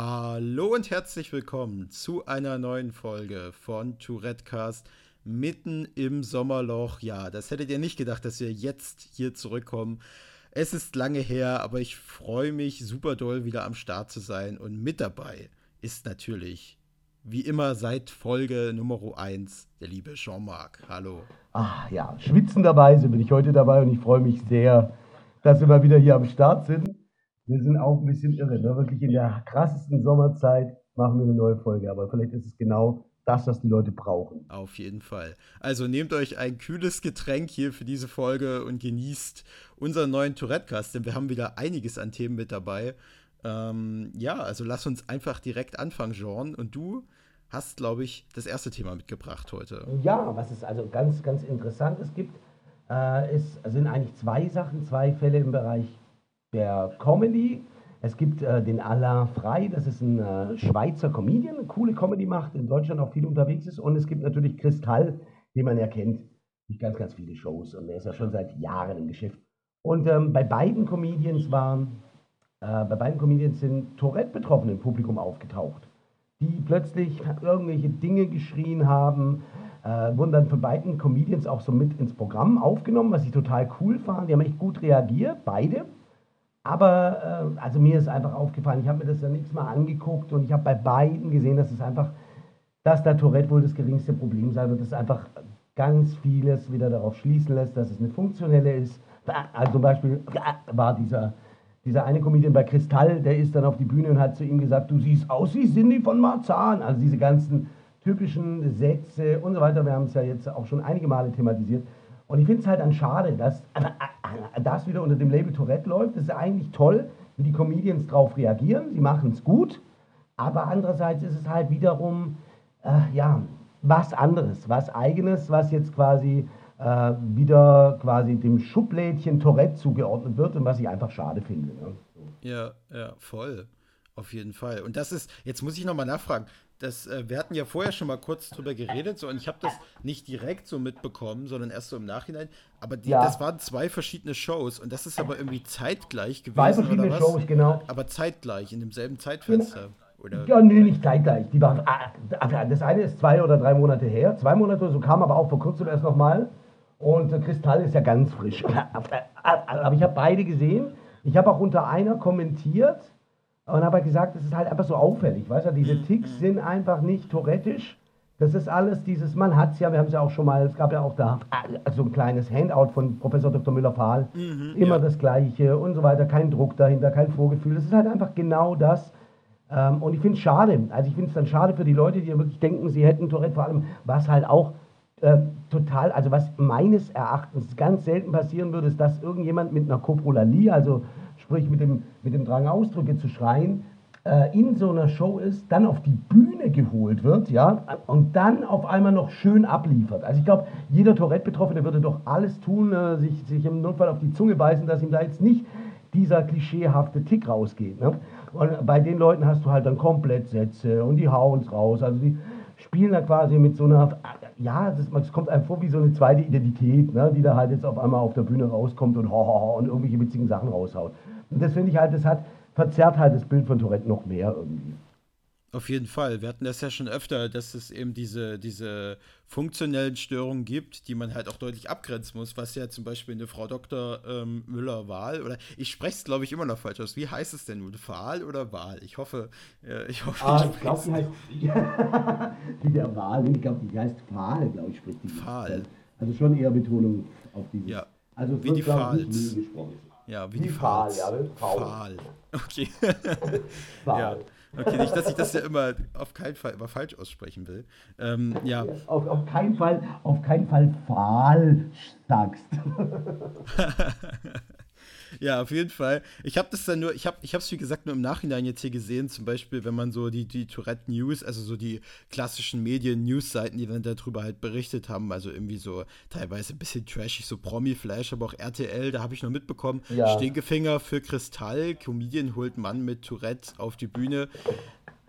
Hallo und herzlich willkommen zu einer neuen Folge von Tourettecast mitten im Sommerloch. Ja, das hättet ihr nicht gedacht, dass wir jetzt hier zurückkommen. Es ist lange her, aber ich freue mich super doll wieder am Start zu sein und mit dabei ist natürlich wie immer seit Folge Nummer 1 der liebe Jean-Marc. Hallo. Ah ja, schwitzenderweise bin ich heute dabei und ich freue mich sehr, dass wir mal wieder hier am Start sind. Wir sind auch ein bisschen irre, ne? wirklich in der krassesten Sommerzeit machen wir eine neue Folge, aber vielleicht ist es genau das, was die Leute brauchen. Auf jeden Fall. Also nehmt euch ein kühles Getränk hier für diese Folge und genießt unseren neuen Tourette-Cast, denn wir haben wieder einiges an Themen mit dabei. Ähm, ja, also lass uns einfach direkt anfangen, Jean. Und du hast, glaube ich, das erste Thema mitgebracht heute. Ja, was es also ganz, ganz Interessantes gibt, äh, ist, sind eigentlich zwei Sachen, zwei Fälle im Bereich der Comedy. Es gibt äh, den Alain Frey, das ist ein äh, Schweizer Comedian, eine coole Comedy macht, in Deutschland auch viel unterwegs ist. Und es gibt natürlich Kristall, den man ja kennt, durch ganz, ganz viele Shows. Und der ist ja schon seit Jahren im Geschäft. Und ähm, bei beiden Comedians waren, äh, bei beiden Comedians sind Tourette-Betroffene im Publikum aufgetaucht die plötzlich irgendwelche Dinge geschrien haben, äh, wurden dann von beiden Comedians auch so mit ins Programm aufgenommen, was ich total cool fand. Die haben echt gut reagiert, beide. Aber äh, also mir ist einfach aufgefallen, ich habe mir das ja nichts mal angeguckt und ich habe bei beiden gesehen, dass es einfach, dass der Tourette wohl das geringste Problem sein wird, dass einfach ganz vieles wieder darauf schließen lässt, dass es eine funktionelle ist. Also zum Beispiel war dieser dieser eine Comedian bei Kristall, der ist dann auf die Bühne und hat zu ihm gesagt, du siehst aus wie Cindy von Marzahn. Also diese ganzen typischen Sätze und so weiter. Wir haben es ja jetzt auch schon einige Male thematisiert. Und ich finde es halt dann schade, dass das wieder unter dem Label Tourette läuft. Das ist eigentlich toll, wie die Comedians darauf reagieren. Sie machen es gut. Aber andererseits ist es halt wiederum, äh, ja, was anderes, was eigenes, was jetzt quasi äh, wieder quasi dem Schublädchen Tourette zugeordnet wird und was ich einfach schade finde. Ne? Ja, ja, voll. Auf jeden Fall. Und das ist, jetzt muss ich nochmal nachfragen, das, äh, wir hatten ja vorher schon mal kurz drüber geredet, so, und ich habe das nicht direkt so mitbekommen, sondern erst so im Nachhinein. Aber die, ja. das waren zwei verschiedene Shows und das ist aber irgendwie zeitgleich gewesen. Zwei verschiedene Shows, genau. Aber zeitgleich, in demselben Zeitfenster. Genau. Oder? Ja, nee, nicht zeitgleich. Die waren, ah, das eine ist zwei oder drei Monate her. Zwei Monate, so kam aber auch vor kurzem erst nochmal. Und der Kristall ist ja ganz frisch. Aber ich habe beide gesehen. Ich habe auch unter einer kommentiert und habe gesagt, es ist halt einfach so auffällig. Weißt du, diese mhm, Ticks mhm. sind einfach nicht touretisch. Das ist alles dieses, man hat es ja, wir haben es ja auch schon mal, es gab ja auch da so ein kleines Handout von Professor Dr. Müller-Pahl, mhm, immer ja. das Gleiche und so weiter, kein Druck dahinter, kein Vorgefühl. Das ist halt einfach genau das. Ähm, und ich finde es schade, also ich finde es dann schade für die Leute, die wirklich denken, sie hätten Tourette, vor allem, was halt auch äh, total, also was meines Erachtens ganz selten passieren würde, ist, dass irgendjemand mit einer Koprolalie, also sprich mit dem, mit dem Drang Ausdrücke zu schreien, äh, in so einer Show ist, dann auf die Bühne geholt wird, ja, und dann auf einmal noch schön abliefert. Also ich glaube, jeder Tourette-Betroffene würde doch alles tun, äh, sich, sich im Notfall auf die Zunge beißen, dass ihm da jetzt nicht dieser klischeehafte Tick rausgeht. Ne? Und bei den Leuten hast du halt dann komplett Sätze und die hauen es raus. Also die spielen da quasi mit so einer ja, es kommt einem vor wie so eine zweite Identität, ne, die da halt jetzt auf einmal auf der Bühne rauskommt und, ho, ho, ho, und irgendwelche witzigen Sachen raushaut. Und das finde ich halt, das hat, verzerrt halt das Bild von Tourette noch mehr irgendwie. Auf jeden Fall. Wir hatten das ja schon öfter, dass es eben diese, diese funktionellen Störungen gibt, die man halt auch deutlich abgrenzen muss, was ja zum Beispiel eine Frau Dr. Ähm, Müller-Wahl, oder ich spreche es glaube ich immer noch falsch aus. Wie heißt es denn nun? Wahl oder Wahl? Ich hoffe, äh, ich hoffe, ah, ich glaube, die heißt wie der Wahl, ich glaube, die heißt Wahl, glaube ich, spricht die. Wahl. Also schon eher Betonung auf diese. Ja. Also wie die Pfahls. Ja, wie die, die Pfahls. Ja, Pfahl. Okay. ja. Okay, nicht, dass ich das ja immer auf keinen Fall immer falsch aussprechen will. Ähm, ja. Auf, auf keinen Fall, auf keinen Fall falsch sagst. Ja, auf jeden Fall. Ich habe das dann nur, ich habe ich es wie gesagt nur im Nachhinein jetzt hier gesehen, zum Beispiel, wenn man so die, die Tourette News, also so die klassischen Medien-News-Seiten, die dann darüber halt berichtet haben, also irgendwie so teilweise ein bisschen trashig, so Promi-Flash, aber auch RTL, da habe ich noch mitbekommen, ja. Stinkefinger für Kristall, Comedian holt Mann mit Tourette auf die Bühne.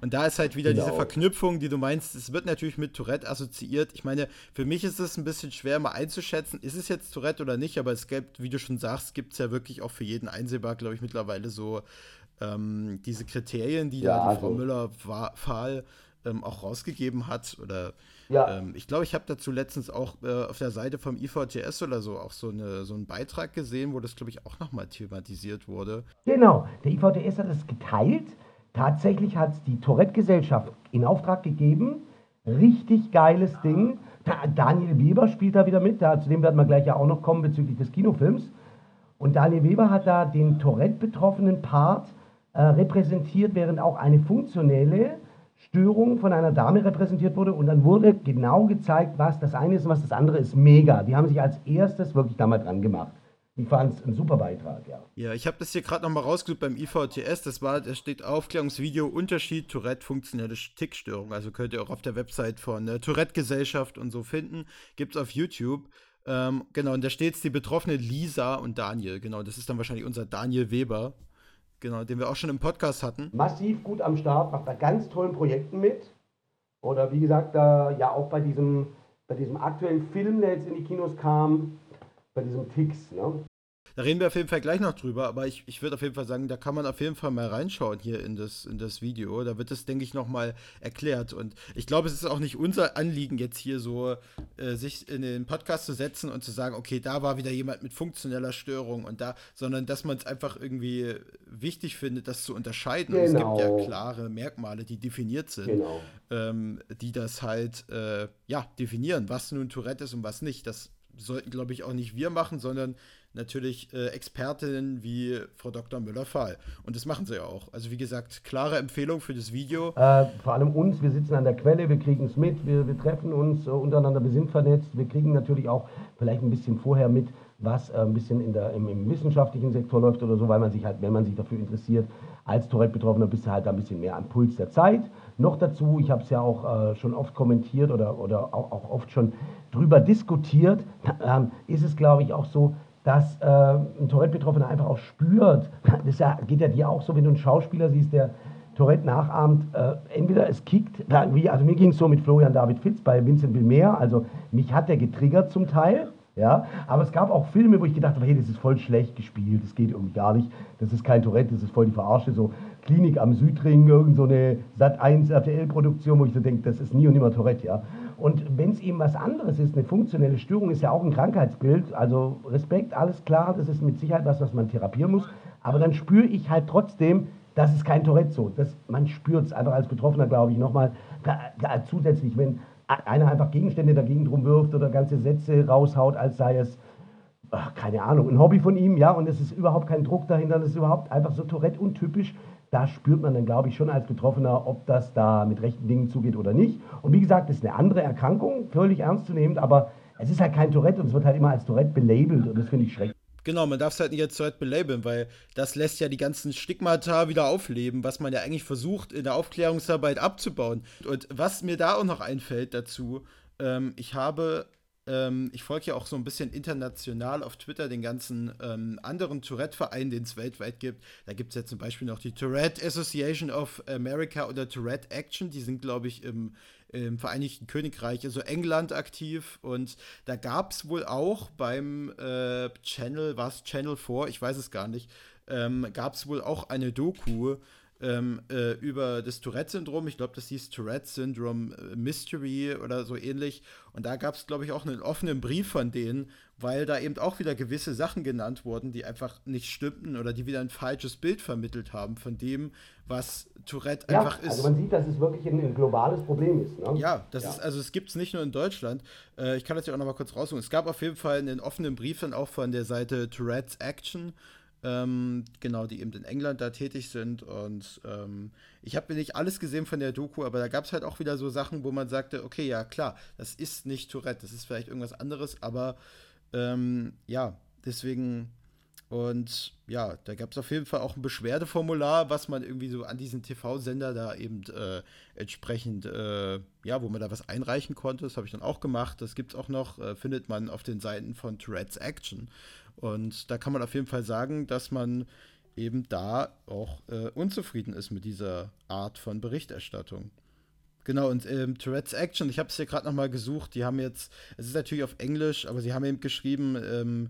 Und da ist halt wieder genau. diese Verknüpfung, die du meinst, es wird natürlich mit Tourette assoziiert. Ich meine, für mich ist es ein bisschen schwer mal einzuschätzen, ist es jetzt Tourette oder nicht, aber es gibt, wie du schon sagst, gibt es ja wirklich auch für jeden einsehbar, glaube ich, mittlerweile so ähm, diese Kriterien, die ja, da die also. Frau Müller-Fahl ähm, auch rausgegeben hat. Oder ja. ähm, ich glaube, ich habe dazu letztens auch äh, auf der Seite vom IVTS oder so auch so, eine, so einen Beitrag gesehen, wo das, glaube ich, auch nochmal thematisiert wurde. Genau, der IVTS hat es geteilt. Tatsächlich hat es die Tourette-Gesellschaft in Auftrag gegeben. Richtig geiles Ding. Daniel Weber spielt da wieder mit, da, zu dem werden wir gleich ja auch noch kommen bezüglich des Kinofilms. Und Daniel Weber hat da den Tourette-betroffenen Part äh, repräsentiert, während auch eine funktionelle Störung von einer Dame repräsentiert wurde. Und dann wurde genau gezeigt, was das eine ist und was das andere ist. Mega. Die haben sich als erstes wirklich da mal dran gemacht. Ich fand es ein super Beitrag, ja. Ja, ich habe das hier gerade nochmal rausgesucht beim IVTS. Das war, da steht Aufklärungsvideo Unterschied Tourette funktionelle Tickstörung. Also könnt ihr auch auf der Website von der Tourette-Gesellschaft und so finden. Gibt es auf YouTube. Ähm, genau, und da steht die betroffene Lisa und Daniel. Genau, das ist dann wahrscheinlich unser Daniel Weber. Genau, den wir auch schon im Podcast hatten. Massiv gut am Start, macht da ganz tollen Projekten mit. Oder wie gesagt, da ja auch bei diesem, bei diesem aktuellen Film, der jetzt in die Kinos kam, bei diesem Tix, ne? Da reden wir auf jeden Fall gleich noch drüber, aber ich, ich würde auf jeden Fall sagen, da kann man auf jeden Fall mal reinschauen hier in das, in das Video. Da wird das, denke ich, nochmal erklärt. Und ich glaube, es ist auch nicht unser Anliegen, jetzt hier so äh, sich in den Podcast zu setzen und zu sagen, okay, da war wieder jemand mit funktioneller Störung und da, sondern dass man es einfach irgendwie wichtig findet, das zu unterscheiden. Genau. Und es gibt ja genau. klare Merkmale, die definiert sind, genau. ähm, die das halt äh, ja, definieren, was nun Tourette ist und was nicht. Das sollten, glaube ich, auch nicht wir machen, sondern natürlich äh, Expertinnen wie Frau Dr. Müller-Fahl. Und das machen sie ja auch. Also wie gesagt, klare Empfehlung für das Video. Äh, vor allem uns, wir sitzen an der Quelle, wir kriegen es mit, wir, wir treffen uns äh, untereinander, wir sind vernetzt. Wir kriegen natürlich auch vielleicht ein bisschen vorher mit, was äh, ein bisschen in der, im, im, wissenschaftlichen Sektor läuft oder so, weil man sich halt, wenn man sich dafür interessiert, als Tourette-Betroffener bist du halt ein bisschen mehr am Puls der Zeit. Noch dazu, ich habe es ja auch äh, schon oft kommentiert oder, oder auch, auch oft schon drüber diskutiert, ähm, ist es, glaube ich, auch so, dass äh, ein Tourette-Betroffener einfach auch spürt. Das ja, geht ja dir auch so, wenn du einen Schauspieler siehst, der Tourette nachahmt. Äh, entweder es kickt, also mir ging es so mit Florian David Fitz bei Vincent Vilmer, also mich hat der getriggert zum Teil. Ja, aber es gab auch Filme, wo ich gedacht habe, hey, das ist voll schlecht gespielt, das geht irgendwie gar nicht, das ist kein Tourette, das ist voll die Verarsche, so Klinik am Südring, irgend so eine Sat1 RTL-Produktion, wo ich so denke, das ist nie und nimmer Tourette, ja. Und wenn es eben was anderes ist, eine funktionelle Störung ist ja auch ein Krankheitsbild, also Respekt, alles klar, das ist mit Sicherheit was, was man therapieren muss, aber dann spüre ich halt trotzdem, das ist kein Tourette so. Das, man spürt es einfach als Betroffener, glaube ich, nochmal zusätzlich, wenn einer einfach Gegenstände dagegen drum wirft oder ganze Sätze raushaut, als sei es, ach, keine Ahnung, ein Hobby von ihm, ja, und es ist überhaupt kein Druck dahinter, das ist überhaupt einfach so Tourette untypisch da spürt man dann, glaube ich, schon als Betroffener, ob das da mit rechten Dingen zugeht oder nicht. Und wie gesagt, das ist eine andere Erkrankung, völlig ernstzunehmend, aber es ist halt kein Tourette und es wird halt immer als Tourette belabelt und das finde ich schrecklich. Genau, man darf es halt nicht als Tourette belabeln, weil das lässt ja die ganzen Stigmata wieder aufleben, was man ja eigentlich versucht, in der Aufklärungsarbeit abzubauen. Und was mir da auch noch einfällt dazu, ähm, ich habe ähm, ich folge ja auch so ein bisschen international auf Twitter den ganzen ähm, anderen Tourette-Vereinen, den es weltweit gibt. Da gibt es ja zum Beispiel noch die Tourette Association of America oder Tourette Action. Die sind, glaube ich, im, im Vereinigten Königreich, also England aktiv. Und da gab es wohl auch beim äh, Channel, was Channel 4, ich weiß es gar nicht, ähm, gab es wohl auch eine Doku ähm, äh, über das Tourette-Syndrom. Ich glaube, das hieß Tourette-Syndrom äh, Mystery oder so ähnlich. Und da gab es, glaube ich, auch einen offenen Brief von denen, weil da eben auch wieder gewisse Sachen genannt wurden, die einfach nicht stimmten oder die wieder ein falsches Bild vermittelt haben von dem, was Tourette ja, einfach ist. Also man sieht, dass es wirklich ein, ein globales Problem ist. Ne? Ja, das ja. ist, also es gibt es nicht nur in Deutschland. Äh, ich kann das ja auch noch mal kurz raussuchen. Es gab auf jeden Fall einen offenen Brief dann auch von der Seite Tourette's Action ähm, genau, die eben in England da tätig sind. Und ähm, ich habe nicht alles gesehen von der Doku, aber da gab es halt auch wieder so Sachen, wo man sagte, okay, ja klar, das ist nicht Tourette, das ist vielleicht irgendwas anderes, aber ähm, ja, deswegen. Und ja, da gab es auf jeden Fall auch ein Beschwerdeformular, was man irgendwie so an diesen TV-Sender da eben äh, entsprechend, äh, ja, wo man da was einreichen konnte. Das habe ich dann auch gemacht. Das gibt es auch noch, äh, findet man auf den Seiten von Tourette's Action. Und da kann man auf jeden Fall sagen, dass man eben da auch äh, unzufrieden ist mit dieser Art von Berichterstattung. Genau, und ähm, Tourette's Action, ich habe es hier gerade nochmal gesucht, die haben jetzt, es ist natürlich auf Englisch, aber sie haben eben geschrieben, ähm,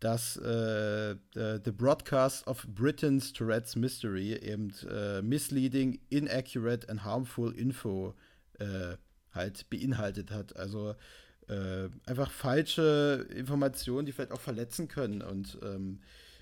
dass äh, The Broadcast of Britain's Tourette's Mystery eben äh, misleading, inaccurate and harmful info äh, halt beinhaltet hat. Also äh, einfach falsche Informationen, die vielleicht auch verletzen können und ähm,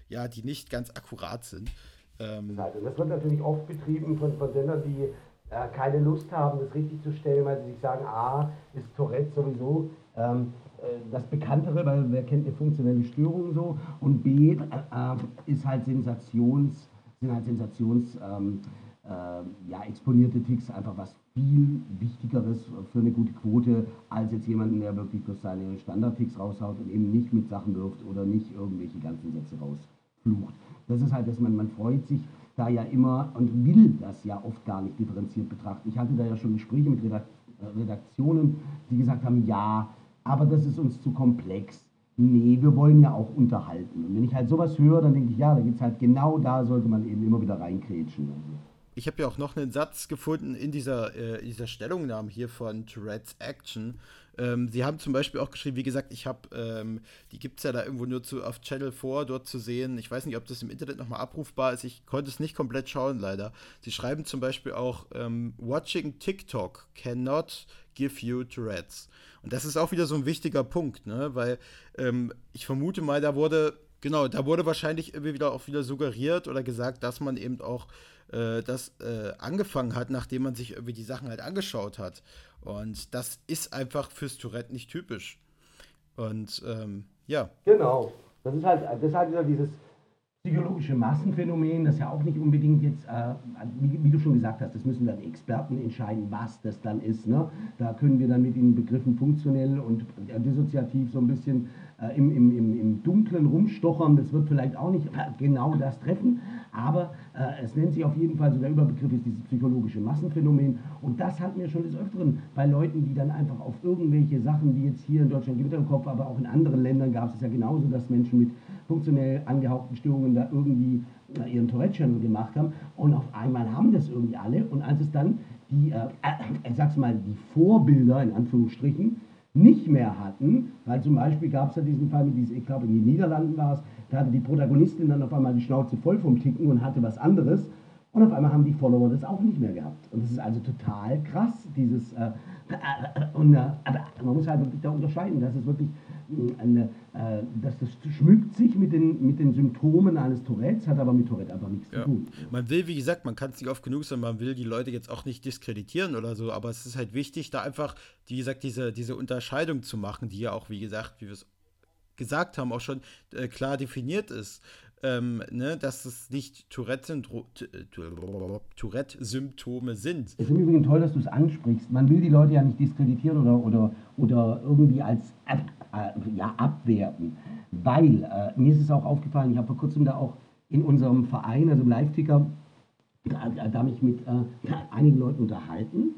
ja, die nicht ganz akkurat sind. Ähm, also das wird natürlich oft betrieben von, von Sendern, die äh, keine Lust haben, das richtig zu stellen, weil sie sich sagen, A, ist Tourette sowieso ähm, äh, das Bekanntere, weil wer kennt eine funktionelle Störung so und B, äh, äh, ist halt Sensations, sind halt Sensations ähm, äh, ja, exponierte Ticks einfach was viel Wichtigeres für eine gute Quote, als jetzt jemanden, der wirklich bloß seine Standard-Ticks raushaut und eben nicht mit Sachen wirft oder nicht irgendwelche ganzen Sätze rausflucht. Das ist halt, dass man, man freut sich da ja immer und will das ja oft gar nicht differenziert betrachten. Ich hatte da ja schon Gespräche mit Redaktionen, die gesagt haben, ja, aber das ist uns zu komplex. Nee, wir wollen ja auch unterhalten. Und wenn ich halt sowas höre, dann denke ich, ja, da gibt es halt genau da, sollte man eben immer wieder reinkrätschen. Also ich habe ja auch noch einen Satz gefunden in dieser, äh, dieser Stellungnahme hier von Tourette's Action. Ähm, sie haben zum Beispiel auch geschrieben, wie gesagt, ich habe, ähm, die gibt es ja da irgendwo nur zu, auf Channel 4 dort zu sehen. Ich weiß nicht, ob das im Internet nochmal abrufbar ist. Ich konnte es nicht komplett schauen, leider. Sie schreiben zum Beispiel auch, ähm, Watching TikTok cannot give you Tourette's. Und das ist auch wieder so ein wichtiger Punkt, ne? weil ähm, ich vermute mal, da wurde, genau, da wurde wahrscheinlich irgendwie wieder auch wieder suggeriert oder gesagt, dass man eben auch äh, das äh, angefangen hat, nachdem man sich irgendwie die Sachen halt angeschaut hat. Und das ist einfach fürs Tourette nicht typisch. Und ähm, ja. Genau. Das ist halt, das ist halt wieder dieses psychologische Massenphänomen, das ja auch nicht unbedingt jetzt, äh, wie, wie, du schon gesagt hast, das müssen dann Experten entscheiden, was das dann ist. Ne? Da können wir dann mit den Begriffen funktionell und dissoziativ so ein bisschen äh, im, im, im, Dunklen rumstochern. Das wird vielleicht auch nicht genau das treffen, aber äh, es nennt sich auf jeden Fall, so der Überbegriff ist dieses psychologische Massenphänomen. Und das hatten wir schon des Öfteren bei Leuten, die dann einfach auf irgendwelche Sachen, wie jetzt hier in Deutschland Gewitter im Kopf, aber auch in anderen Ländern gab es ja genauso, dass Menschen mit funktionell angehauchten Störungen da irgendwie äh, ihren Tourette-Channel gemacht haben. Und auf einmal haben das irgendwie alle. Und als es dann die, äh, äh, ich sag's mal, die Vorbilder in Anführungsstrichen nicht mehr hatten, weil zum Beispiel gab es ja diesen Fall mit diesem, ich glaube in den Niederlanden war es, da hatte die Protagonistin dann auf einmal die Schnauze voll vom Ticken und hatte was anderes. Und auf einmal haben die Follower das auch nicht mehr gehabt. Und das ist also total krass, dieses. Äh, äh, und, äh, man muss halt wirklich da unterscheiden. Das ist wirklich äh, eine, äh, das, das schmückt sich mit den, mit den Symptomen eines Tourettes, hat aber mit Tourette einfach nichts ja. zu tun. Man will, wie gesagt, man kann es nicht oft genug sagen, man will die Leute jetzt auch nicht diskreditieren oder so, aber es ist halt wichtig, da einfach, wie gesagt, diese, diese Unterscheidung zu machen, die ja auch, wie gesagt, wie wir es gesagt haben, auch schon äh, klar definiert ist. Ähm, ne, dass es nicht äh, Tourette-Symptome sind. Es ist im Übrigen toll, dass du es ansprichst. Man will die Leute ja nicht diskreditieren oder, oder, oder irgendwie als ab, äh, ja, abwerten. Weil, äh, mir ist es auch aufgefallen, ich habe vor kurzem da auch in unserem Verein, also im Live-Ticker, da, da mich mit äh, einigen Leuten unterhalten.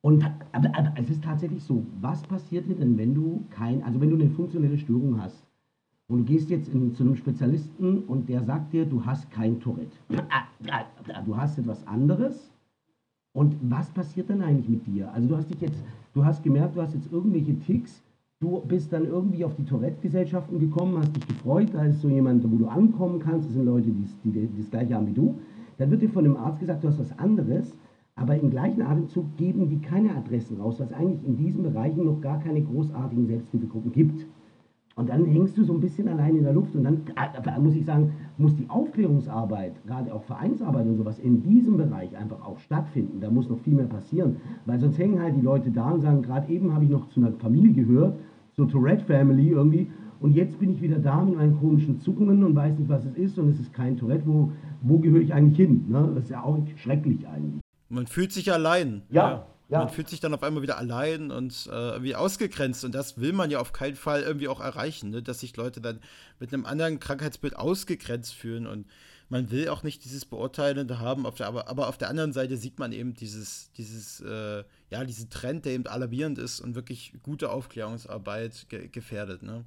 Und aber, aber, es ist tatsächlich so, was passiert denn, wenn du kein, also wenn du eine funktionelle Störung hast und gehst jetzt in, zu einem Spezialisten und der sagt dir, du hast kein Tourette. Du hast etwas anderes. Und was passiert dann eigentlich mit dir? Also du hast dich jetzt, du hast gemerkt, du hast jetzt irgendwelche Ticks, du bist dann irgendwie auf die Tourette-Gesellschaften gekommen, hast dich gefreut, da ist so jemand, wo du ankommen kannst, das sind Leute, die, die, die das gleiche haben wie du. Dann wird dir von dem Arzt gesagt, du hast was anderes aber im gleichen Atemzug geben die keine Adressen raus, was eigentlich in diesen Bereichen noch gar keine großartigen Selbsthilfegruppen gibt. Und dann hängst du so ein bisschen allein in der Luft und dann äh, muss ich sagen, muss die Aufklärungsarbeit, gerade auch Vereinsarbeit und sowas in diesem Bereich einfach auch stattfinden. Da muss noch viel mehr passieren, weil sonst hängen halt die Leute da und sagen, gerade eben habe ich noch zu einer Familie gehört, so Tourette Family irgendwie, und jetzt bin ich wieder da mit meinen komischen Zuckungen und weiß nicht, was es ist und es ist kein Tourette, wo, wo gehöre ich eigentlich hin? Ne? Das ist ja auch schrecklich eigentlich. Man fühlt sich allein. Ja. ja. Ja. Man fühlt sich dann auf einmal wieder allein und äh, irgendwie ausgegrenzt. Und das will man ja auf keinen Fall irgendwie auch erreichen, ne? dass sich Leute dann mit einem anderen Krankheitsbild ausgegrenzt fühlen. Und man will auch nicht dieses Beurteilende haben. Auf der, aber, aber auf der anderen Seite sieht man eben dieses, dieses, äh, ja, diesen Trend, der eben alarmierend ist und wirklich gute Aufklärungsarbeit ge gefährdet. Ne?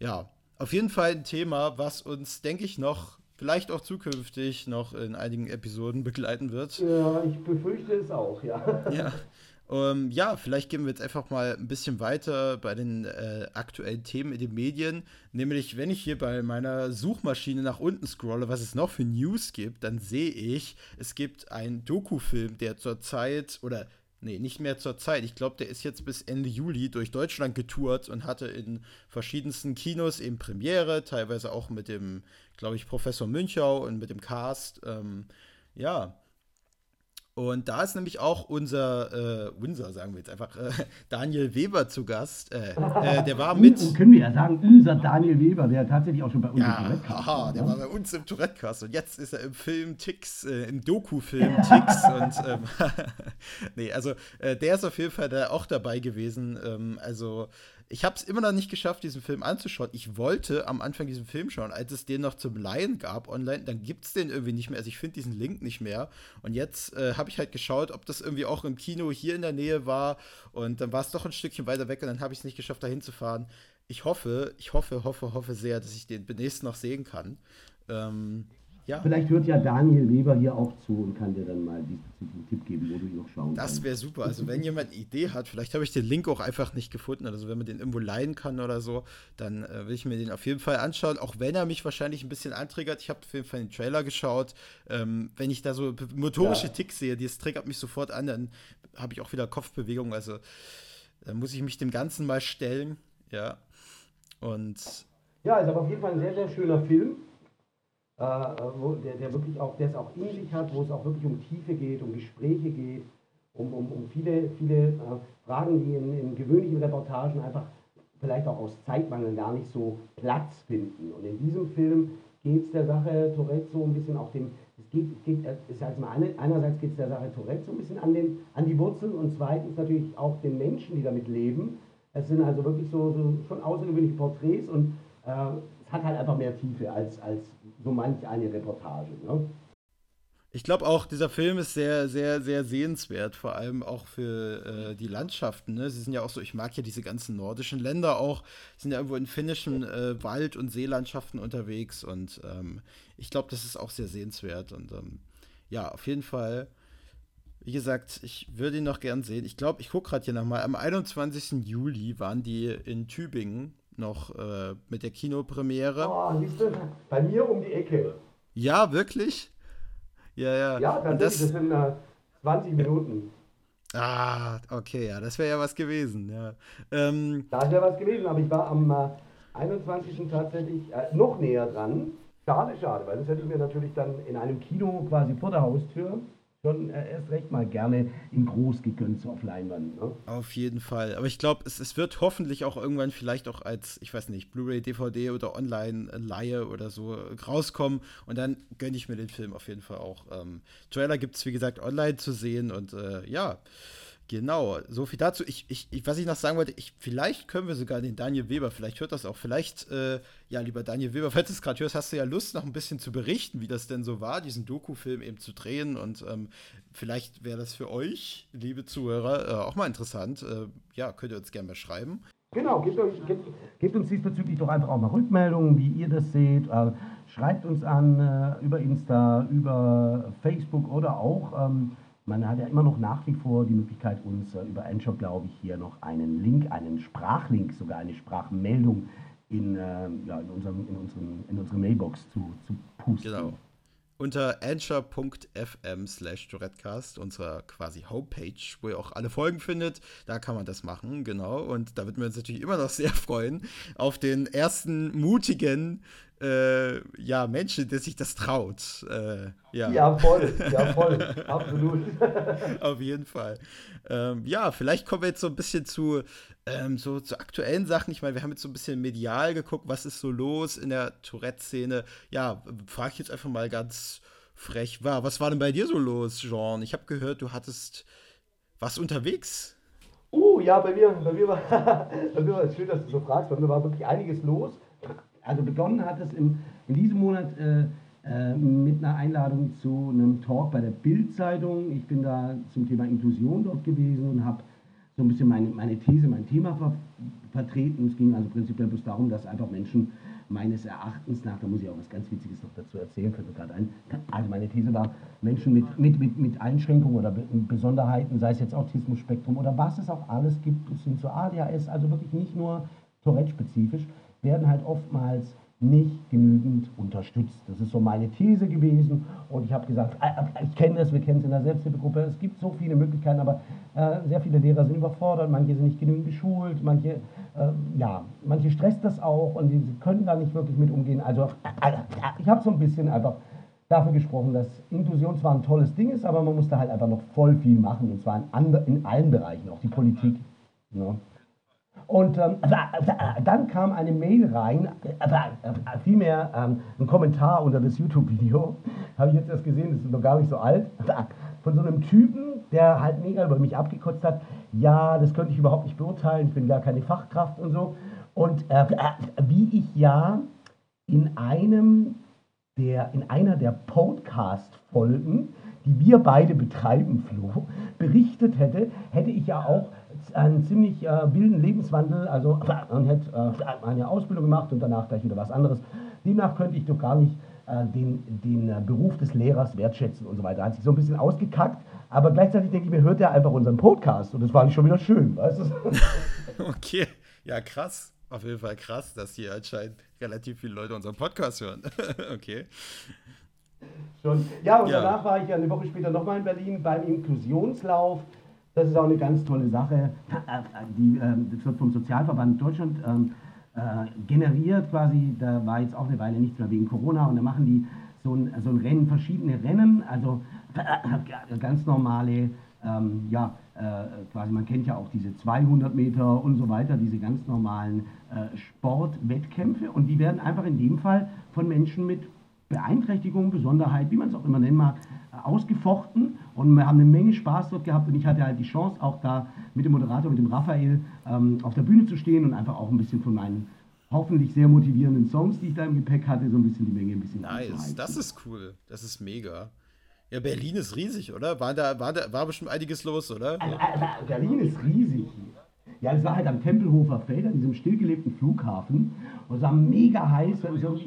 Ja, auf jeden Fall ein Thema, was uns, denke ich, noch vielleicht auch zukünftig noch in einigen Episoden begleiten wird. Ja, ich befürchte es auch, ja. Ja. Ähm, ja, vielleicht gehen wir jetzt einfach mal ein bisschen weiter bei den äh, aktuellen Themen in den Medien. Nämlich, wenn ich hier bei meiner Suchmaschine nach unten scrolle, was es noch für News gibt, dann sehe ich, es gibt einen Doku-Film, der zurzeit oder Nee, nicht mehr zur Zeit. Ich glaube, der ist jetzt bis Ende Juli durch Deutschland getourt und hatte in verschiedensten Kinos eben Premiere, teilweise auch mit dem, glaube ich, Professor Münchau und mit dem Cast. Ähm, ja, und da ist nämlich auch unser, äh, unser, sagen wir jetzt einfach, äh, Daniel Weber zu Gast. Äh, äh der war mit. können wir ja sagen, unser Daniel Weber, der tatsächlich auch schon bei uns ja, im Tourette-Cast war. der ne? war bei uns im Tourette-Cast und jetzt ist er im Film Tix, äh, im Doku-Film Tix. und ähm, nee, also äh, der ist auf jeden Fall da auch dabei gewesen. Ähm, also ich habe es immer noch nicht geschafft, diesen Film anzuschauen. Ich wollte am Anfang diesen Film schauen, als es den noch zum Laien gab online, dann gibt es den irgendwie nicht mehr. Also ich finde diesen Link nicht mehr. Und jetzt äh, habe ich halt geschaut, ob das irgendwie auch im Kino hier in der Nähe war. Und dann war es doch ein Stückchen weiter weg und dann habe ich es nicht geschafft, da hinzufahren. Ich hoffe, ich hoffe, hoffe, hoffe sehr, dass ich den demnächst noch sehen kann. Ähm, ja. Vielleicht hört ja Daniel Weber hier auch zu und kann dir dann mal diesen Tipp geben, wo du ihn noch schauen das kannst. Das wäre super. Also wenn jemand eine Idee hat, vielleicht habe ich den Link auch einfach nicht gefunden. Also wenn man den irgendwo leihen kann oder so, dann äh, will ich mir den auf jeden Fall anschauen. Auch wenn er mich wahrscheinlich ein bisschen antriggert. Ich habe auf jeden Fall den Trailer geschaut. Ähm, wenn ich da so motorische ja. Ticks sehe, das triggert mich sofort an, dann habe ich auch wieder Kopfbewegung. Also dann muss ich mich dem Ganzen mal stellen. Ja. Und. Ja, ist aber auf jeden Fall ein sehr, sehr schöner Film äh, wo der, der wirklich auch, der es auch in sich hat, wo es auch wirklich um Tiefe geht, um Gespräche geht, um, um, um viele, viele äh, Fragen, die in, in gewöhnlichen Reportagen einfach vielleicht auch aus Zeitmangel gar nicht so Platz finden. Und in diesem Film geht es der Sache Tourette so ein bisschen auf dem, es geht, geht es heißt mal eine, einerseits geht es der Sache Tourette so ein bisschen an, den, an die Wurzeln und zweitens natürlich auch den Menschen, die damit leben. Es sind also wirklich so, so schon außergewöhnliche Porträts und äh, hat halt einfach mehr Tiefe als, als so manch eine Reportage. Ne? Ich glaube auch, dieser Film ist sehr, sehr, sehr sehenswert, vor allem auch für äh, die Landschaften. Ne? Sie sind ja auch so, ich mag ja diese ganzen nordischen Länder auch, sind ja irgendwo in finnischen äh, Wald- und Seelandschaften unterwegs und ähm, ich glaube, das ist auch sehr sehenswert und ähm, ja, auf jeden Fall. Wie gesagt, ich würde ihn noch gern sehen. Ich glaube, ich gucke gerade hier nochmal. Am 21. Juli waren die in Tübingen noch äh, mit der Kinopremiere. Oh, siehst du, bei mir um die Ecke. Ja, wirklich? Ja, ja. Ja, tatsächlich, das, das sind äh, 20 Minuten. Ah, okay, ja, das wäre ja was gewesen, ja. Ähm, das wäre was gewesen, aber ich war am äh, 21. tatsächlich äh, noch näher dran. Schade, schade, weil das hätte ich mir natürlich dann in einem Kino quasi vor der Haustür schon äh, erst recht mal gerne in groß gegönnt, auf Leinwand. Ne? Auf jeden Fall. Aber ich glaube, es, es wird hoffentlich auch irgendwann vielleicht auch als, ich weiß nicht, Blu-ray, DVD oder Online-Leihe oder so rauskommen. Und dann gönne ich mir den Film auf jeden Fall auch. Ähm, Trailer gibt es, wie gesagt, online zu sehen. Und äh, ja, Genau, so viel dazu. Ich, ich, was ich noch sagen wollte, ich, vielleicht können wir sogar den Daniel Weber, vielleicht hört das auch, vielleicht, äh, ja, lieber Daniel Weber, falls du es gerade hörst, hast du ja Lust, noch ein bisschen zu berichten, wie das denn so war, diesen Doku-Film eben zu drehen. Und ähm, vielleicht wäre das für euch, liebe Zuhörer, äh, auch mal interessant. Äh, ja, könnt ihr uns gerne mal schreiben. Genau, gebt, euch, gebt, gebt, uns diesbezüglich doch einfach auch mal Rückmeldungen, wie ihr das seht. Äh, schreibt uns an äh, über Insta, über Facebook oder auch. Ähm, man hat ja immer noch nach wie vor die Möglichkeit, uns äh, über Anchor, glaube ich, hier noch einen Link, einen Sprachlink, sogar eine Sprachmeldung in, äh, ja, in, unserem, in, unserem, in unsere Mailbox zu, zu pusten. Genau. Unter anchor.fm slash Tourettecast, unserer quasi Homepage, wo ihr auch alle Folgen findet, da kann man das machen, genau. Und da würden wir uns natürlich immer noch sehr freuen auf den ersten mutigen äh, ja, Menschen, der sich das traut. Äh, ja. ja, voll, ja, voll, absolut. Auf jeden Fall. Ähm, ja, vielleicht kommen wir jetzt so ein bisschen zu, ähm, so, zu aktuellen Sachen. Ich meine, wir haben jetzt so ein bisschen medial geguckt, was ist so los in der Tourette-Szene. Ja, frage ich jetzt einfach mal ganz frech, war, was war denn bei dir so los, Jean? Ich habe gehört, du hattest was unterwegs. Uh, ja, bei mir, bei mir war, bei mir war es schön, dass du so fragst, bei mir war wirklich einiges los. Also begonnen hat es im, in diesem Monat äh, äh, mit einer Einladung zu einem Talk bei der Bild-Zeitung. Ich bin da zum Thema Inklusion dort gewesen und habe so ein bisschen meine, meine These, mein Thema ver vertreten. Es ging also prinzipiell bloß darum, dass einfach Menschen meines Erachtens nach, da muss ich auch was ganz Witziges noch dazu erzählen, fällt mir gerade ein. Also meine These war, Menschen mit, mit, mit, mit Einschränkungen oder Besonderheiten, sei es jetzt Autismus-Spektrum oder was es auch alles gibt, bis hin zu ADHS, also wirklich nicht nur Tourette-spezifisch, werden halt oftmals nicht genügend unterstützt. Das ist so meine These gewesen und ich habe gesagt, äh, äh, ich kenne das, wir kennen es in der Selbsthilfegruppe, es gibt so viele Möglichkeiten, aber äh, sehr viele Lehrer sind überfordert, manche sind nicht genügend geschult, manche, äh, ja, manche stresst das auch und sie können da nicht wirklich mit umgehen. Also ich habe so ein bisschen einfach dafür gesprochen, dass Inklusion zwar ein tolles Ding ist, aber man muss da halt einfach noch voll viel machen und zwar in, in allen Bereichen, auch die Politik. Ne? Und ähm, dann kam eine Mail rein, äh, vielmehr ähm, ein Kommentar unter das YouTube-Video, habe ich jetzt erst gesehen, das ist noch gar nicht so alt, von so einem Typen, der halt mega über mich abgekotzt hat, ja, das könnte ich überhaupt nicht beurteilen, ich bin gar keine Fachkraft und so. Und äh, wie ich ja in einem der, in einer der Podcast-Folgen, die wir beide betreiben, Flo, berichtet hätte, hätte ich ja auch einen ziemlich äh, wilden Lebenswandel. Also man hätte äh, eine Ausbildung gemacht und danach gleich wieder was anderes. Demnach könnte ich doch gar nicht äh, den, den äh, Beruf des Lehrers wertschätzen und so weiter. Hat sich so ein bisschen ausgekackt, aber gleichzeitig denke ich mir, hört er einfach unseren Podcast und das war nicht schon wieder schön, weißt du? okay, ja krass. Auf jeden Fall krass, dass hier anscheinend relativ viele Leute unseren Podcast hören. okay. Schon. Ja, und ja. danach war ich eine Woche später nochmal in Berlin beim Inklusionslauf. Das ist auch eine ganz tolle Sache. Die, ähm, das wird vom Sozialverband Deutschland ähm, äh, generiert quasi. Da war jetzt auch eine Weile nichts mehr wegen Corona und da machen die so ein, so ein Rennen, verschiedene Rennen, also äh, ganz normale, ähm, ja, äh, quasi man kennt ja auch diese 200 Meter und so weiter, diese ganz normalen äh, Sportwettkämpfe und die werden einfach in dem Fall von Menschen mit Beeinträchtigung, Besonderheit, wie man es auch immer nennen mag, ausgefochten und wir haben eine Menge Spaß dort gehabt und ich hatte halt die Chance, auch da mit dem Moderator, mit dem Raphael, ähm, auf der Bühne zu stehen und einfach auch ein bisschen von meinen hoffentlich sehr motivierenden Songs, die ich da im Gepäck hatte, so ein bisschen die Menge ein bisschen Nice, das ist cool. Das ist mega. Ja, Berlin ist riesig, oder? War da, war da war bestimmt einiges los, oder? Also, also, Berlin ist riesig. Ja, es war halt am Tempelhofer Feld, an diesem stillgelegten Flughafen. Und es war mega heiß. Wir haben so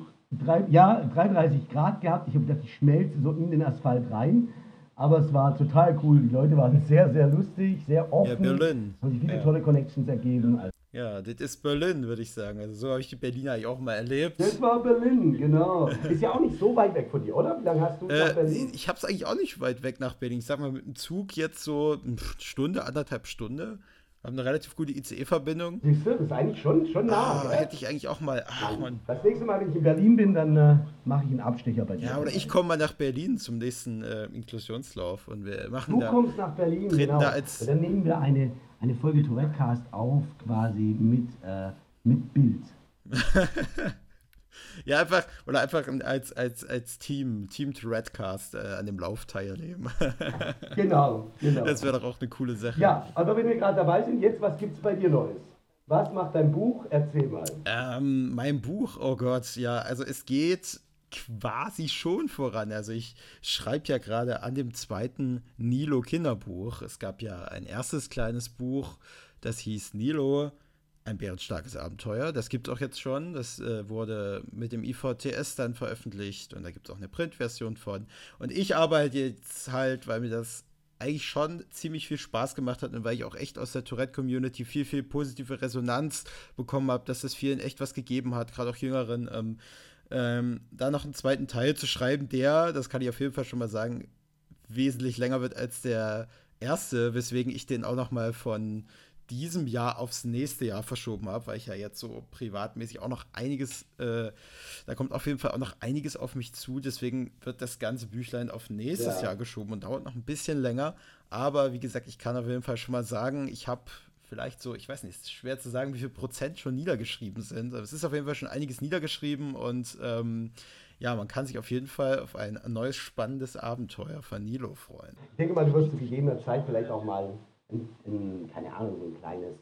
drei, ja, 33 Grad gehabt. Ich habe gedacht, ich schmelze so in den Asphalt rein. Aber es war total cool. Die Leute waren sehr, sehr lustig, sehr offen. Ja, Berlin. Haben sich viele ja. tolle Connections ergeben. Ja, das ist Berlin, würde ich sagen. Also so habe ich die Berliner eigentlich auch mal erlebt. Das war Berlin, genau. Ist ja auch nicht so weit weg von dir, oder? Wie lange hast du äh, nach Berlin? Ich habe es eigentlich auch nicht weit weg nach Berlin. Ich sag mal mit dem Zug jetzt so eine Stunde, anderthalb Stunde. Haben eine relativ gute ICE-Verbindung. Siehst du, das ist eigentlich schon, schon nah. Ah, hätte ich eigentlich auch mal. Ach, Mann. Das nächste Mal, wenn ich in Berlin bin, dann äh, mache ich einen Abstecher bei dir. Ja, oder ich komme mal nach Berlin zum nächsten äh, Inklusionslauf und wir machen du da. Du kommst nach Berlin, genau. Da als dann nehmen wir eine, eine Folge Tourettecast auf, quasi mit, äh, mit Bild. Ja, einfach, oder einfach als, als, als Team, Team to Redcast äh, an dem Lauf teilnehmen. genau, genau. Das wäre doch auch eine coole Sache. Ja, aber wenn wir gerade dabei sind, jetzt, was gibt es bei dir Neues? Was macht dein Buch? Erzähl mal. Ähm, mein Buch, oh Gott, ja, also es geht quasi schon voran. Also ich schreibe ja gerade an dem zweiten Nilo Kinderbuch. Es gab ja ein erstes kleines Buch, das hieß Nilo ein bärenstarkes Abenteuer. Das gibt es auch jetzt schon. Das äh, wurde mit dem IVTS dann veröffentlicht und da gibt es auch eine Printversion von. Und ich arbeite jetzt halt, weil mir das eigentlich schon ziemlich viel Spaß gemacht hat und weil ich auch echt aus der Tourette-Community viel, viel positive Resonanz bekommen habe, dass es vielen echt was gegeben hat, gerade auch Jüngeren. Ähm, ähm, da noch einen zweiten Teil zu schreiben, der, das kann ich auf jeden Fall schon mal sagen, wesentlich länger wird als der erste, weswegen ich den auch noch mal von diesem Jahr aufs nächste Jahr verschoben habe, weil ich ja jetzt so privatmäßig auch noch einiges, äh, da kommt auf jeden Fall auch noch einiges auf mich zu. Deswegen wird das ganze Büchlein auf nächstes ja. Jahr geschoben und dauert noch ein bisschen länger. Aber wie gesagt, ich kann auf jeden Fall schon mal sagen, ich habe vielleicht so, ich weiß nicht, es ist schwer zu sagen, wie viel Prozent schon niedergeschrieben sind. Aber es ist auf jeden Fall schon einiges niedergeschrieben und ähm, ja, man kann sich auf jeden Fall auf ein neues spannendes Abenteuer von Nilo freuen. Ich denke mal, du wirst zu gegebener Zeit vielleicht auch mal ein, ein, keine Ahnung, so ein kleines,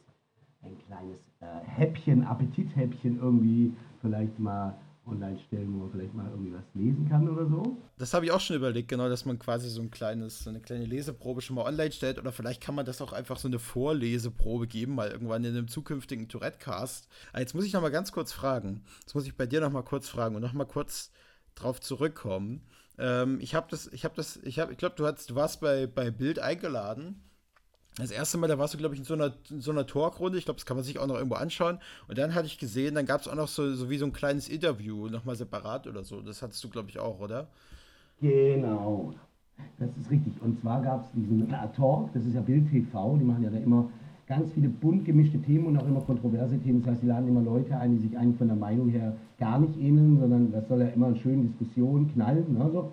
ein kleines äh, Häppchen, Appetithäppchen irgendwie vielleicht mal online stellen, wo man vielleicht mal irgendwie was lesen kann oder so. Das habe ich auch schon überlegt, genau, dass man quasi so ein kleines, so eine kleine Leseprobe schon mal online stellt oder vielleicht kann man das auch einfach so eine Vorleseprobe geben, mal irgendwann in einem zukünftigen Tourette-Cast. Ah, jetzt muss ich noch mal ganz kurz fragen. Jetzt muss ich bei dir noch mal kurz fragen und noch mal kurz drauf zurückkommen. Ähm, ich habe das, ich habe das, ich habe, ich glaube, du, du warst bei, bei Bild eingeladen das erste Mal, da warst du, glaube ich, in so einer, in so einer Talkrunde. Ich glaube, das kann man sich auch noch irgendwo anschauen. Und dann hatte ich gesehen, dann gab es auch noch so, so wie so ein kleines Interview, nochmal separat oder so. Das hattest du, glaube ich, auch, oder? Genau. Das ist richtig. Und zwar gab es diesen Talk, das ist ja Bild TV, die machen ja da immer ganz viele bunt gemischte Themen und auch immer kontroverse Themen. Das heißt, sie laden immer Leute ein, die sich eigentlich von der Meinung her gar nicht ähneln, sondern das soll ja immer eine schöne Diskussion knallen. Ne? So.